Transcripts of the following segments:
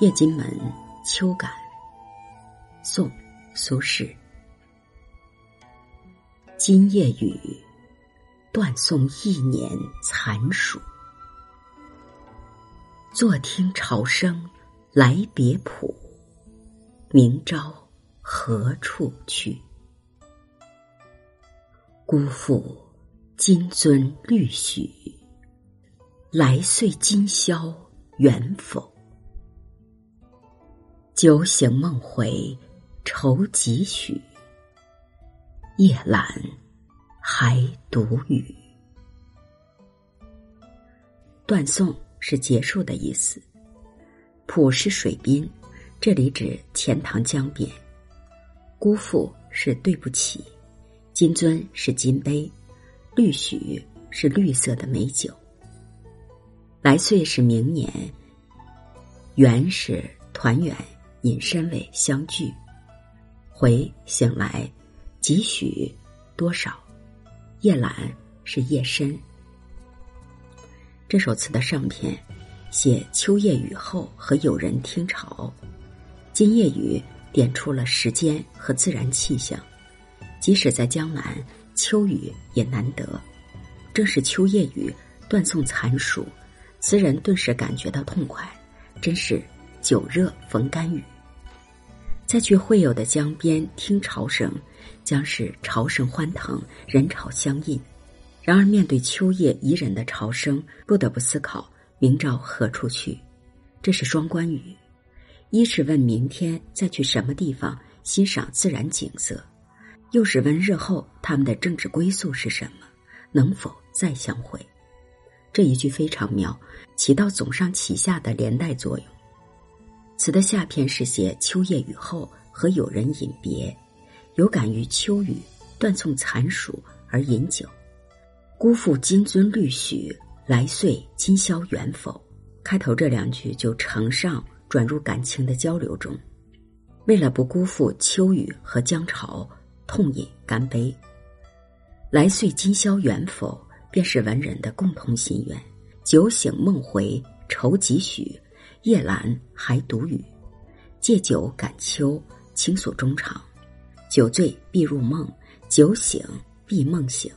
夜津门秋感，宋·苏轼。今夜雨，断送一年残暑。坐听潮声来别浦，明朝何处去？辜负金樽绿许，来岁今宵远否？酒醒梦回愁几许？夜阑还独语。断送是结束的意思。浦是水滨，这里指钱塘江边。辜负是对不起。金樽是金杯，绿许是绿色的美酒。来岁是明年，圆是团圆。引申为相聚，回醒来，几许多少，夜阑是夜深。这首词的上篇写秋夜雨后和友人听潮，今夜雨点出了时间和自然气象。即使在江南，秋雨也难得。正是秋夜雨断送残暑，词人顿时感觉到痛快，真是酒热逢甘雨。再去会友的江边听潮声，将是潮声欢腾，人潮相应。然而面对秋夜宜人的潮声，不得不思考明朝何处去。这是双关语：一是问明天再去什么地方欣赏自然景色，又是问日后他们的政治归宿是什么，能否再相会。这一句非常妙，起到总上启下的连带作用。词的下片是写秋夜雨后和友人饮别，有感于秋雨断送残暑而饮酒。辜负金樽绿许，来岁今宵远否？开头这两句就承上转入感情的交流中。为了不辜负秋雨和江潮，痛饮干杯。来岁今宵远否？便是文人的共同心愿。酒醒梦回愁几许？夜阑还独语，借酒感秋，倾诉衷肠。酒醉必入梦，酒醒必梦醒。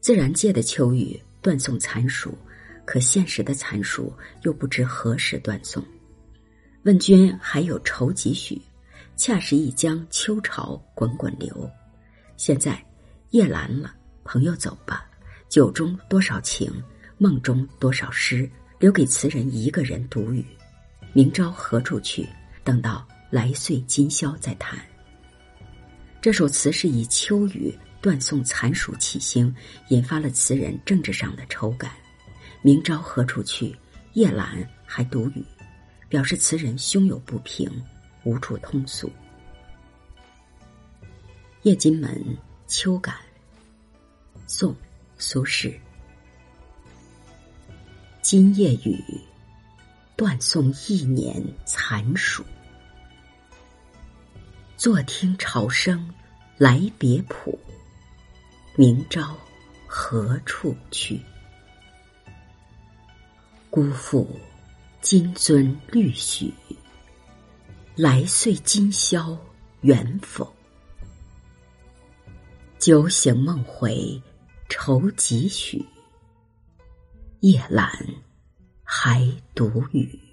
自然界的秋雨断送残暑，可现实的残暑又不知何时断送。问君还有愁几许？恰是一江秋潮滚滚流。现在夜阑了，朋友走吧。酒中多少情，梦中多少诗，留给词人一个人独语。明朝何处去？等到来岁今宵再谈。这首词是以秋雨断送残暑起兴，引发了词人政治上的愁感。明朝何处去？夜阑还独语，表示词人胸有不平，无处通诉。夜津门秋感，宋·苏轼。今夜雨。断送一年残暑，坐听潮声来别浦，明朝何处去？辜负金樽绿许，来岁今宵远否？酒醒梦回愁几许？夜阑。还独语。